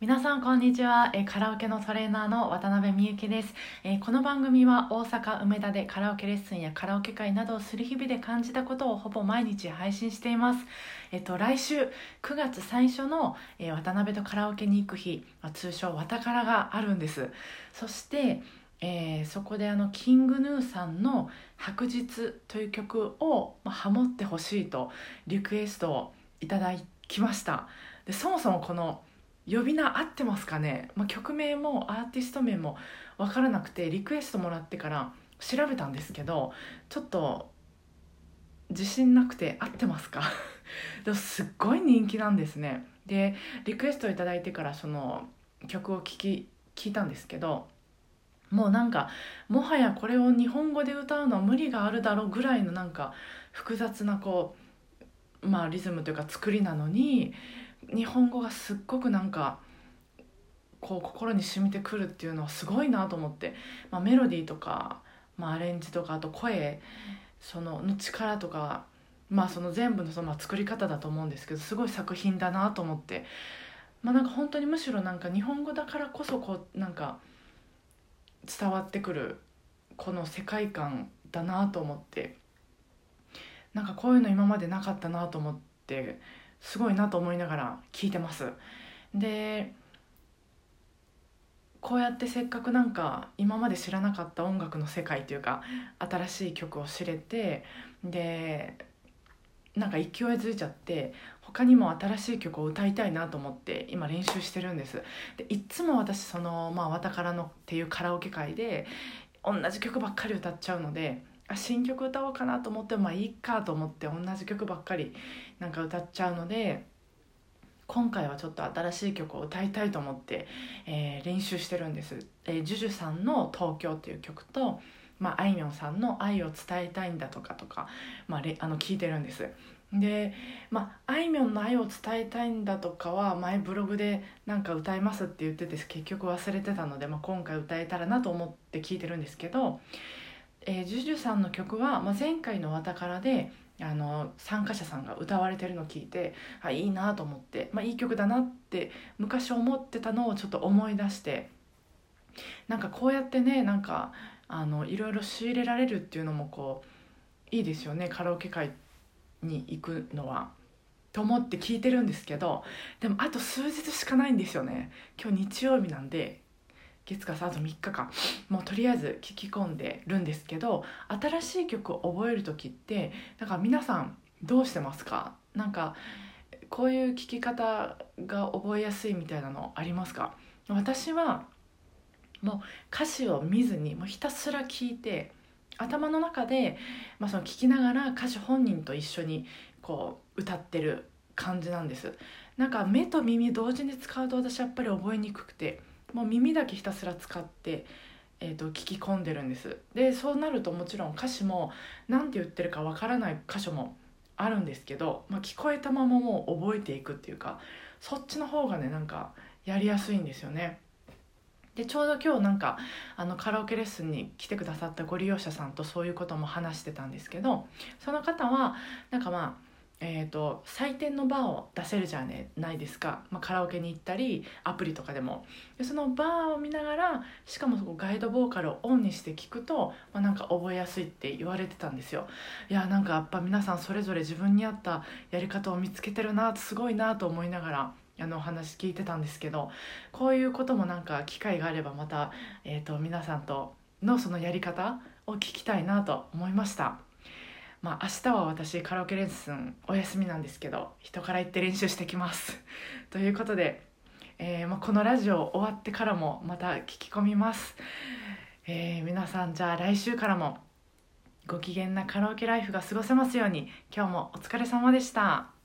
皆さんこんにちは、カラオケのトレーナーの渡辺美幸です、この番組は大阪梅田でカラオケレッスンやカラオケ会などをする日々で感じたことをほぼ毎日配信しています。えっと来週9月最初の、渡辺とカラオケに行く日、通称わたからがあるんです。そしてえ、そこであのキングヌーさんの「白日」という曲を、ハモってほしいとリクエストをいただきました。でそもそもこの呼び名合ってますかね、まあ、曲名もアーティスト名も分からなくてリクエストもらってから調べたんですけどちょっと自信なくて合ってますか？でもすっごい人気なんですね。でリクエストを頂いてからその曲を聴き聞いたんですけどもうなんかもはやこれを日本語で歌うのは無理があるだろうぐらいのなんか複雑なこうまあリズムというか作りなのに日本語がすっごくなんかこう心に染みてくるっていうのはすごいなと思って、まあ、メロディーとか、まあ、アレンジとかあと声そのの力とか、まあ、その全部のそのま作り方だと思うんですけどすごい作品だなと思って、まあ、なんか本当にむしろなんか日本語だからこそこうなんか伝わってくるこの世界観だなと思って。なんかこういうの今までなかったなと思って。すごいなと思いながら聞いてます。でこうやってせっかくなんか今まで知らなかった音楽の世界というか新しい曲を知れてでなんか勢いづいちゃって他にも新しい曲を歌いたいなと思って今練習してるんです。でいっつも私その「まあ、わたからの」っていうカラオケ会で同じ曲ばっかり歌っちゃうので新曲歌おうかなと思ってもまあいいかと思って同じ曲ばっかりなんか歌っちゃうので今回はちょっと新しい曲を歌いたいと思って、えー、練習してるんです。えー、ジュジュさんの「東京」っていう曲と、まあ、いみょんさんの「愛を伝えたいんだ」とかとか、まあ、あの聞いてるんです。でまああいみょんの愛を伝えたいんだとかは前ブログでなんか歌いますって言ってて結局忘れてたので、まあ、今回歌えたらなと思って聞いてるんですけどえー、ジュジュさんの曲は、まあ、前回の「わたからで」あの参加者さんが歌われてるのを聞いてあいいなと思って、まあ、いい曲だなって昔思ってたのをちょっと思い出してなんかこうやってねなんかあのいろいろ仕入れられるっていうのもこういいですよねカラオケ会に行くのは。と思って聞いてるんですけどでもあと数日しかないんですよね今日日曜日なんで月火水と3日間。もうとりあえず聞き込んでるんですけど新しい曲を覚える時ってなんか皆さんどうしてますか？なんかこういう聞き方が覚えやすいみたいなのありますか？私はもう歌詞を見ずにもうひたすら聞いて頭の中で、まあ、その聞きながら歌手本人と一緒にこう歌ってる感じなんです。なんか目と耳同時に使うと私やっぱり覚えにくくてもう耳だけひたすら使って、えーと、聞き込んでるんですでそうなるともちろん歌詞も何て言ってるかわからない箇所もあるんですけど、まあ、聞こえたままもう覚えていくっていうかそっちの方がねなんかやりやすいんですよね。でちょうど今日なんかあのカラオケレッスンに来てくださったご利用者さんとそういうことも話してたんですけどその方はなんかまあえーと、採点のバーを出せるじゃないですか、まあ、カラオケに行ったりアプリとかでも。でそのバーを見ながらしかもそこガイドボーカルをオンにして聞くと、まあ、なんか覚えやすいって言われてたんですよ。いやなんかやっぱ皆さんそれぞれ自分に合ったやり方を見つけてるなすごいなと思いながらあのお話聞いてたんですけどこういうこともなんか機会があればまた、えーと皆さんとのそのやり方を聞きたいなと思いました。まあ明日は私カラオケレッスンお休みなんですけど人から言って練習してきます ということで、えー、まあ、このラジオ終わってからもまた聞き込みます、えー、皆さんじゃあ来週からもご機嫌なカラオケライフが過ごせますように今日もお疲れ様でした。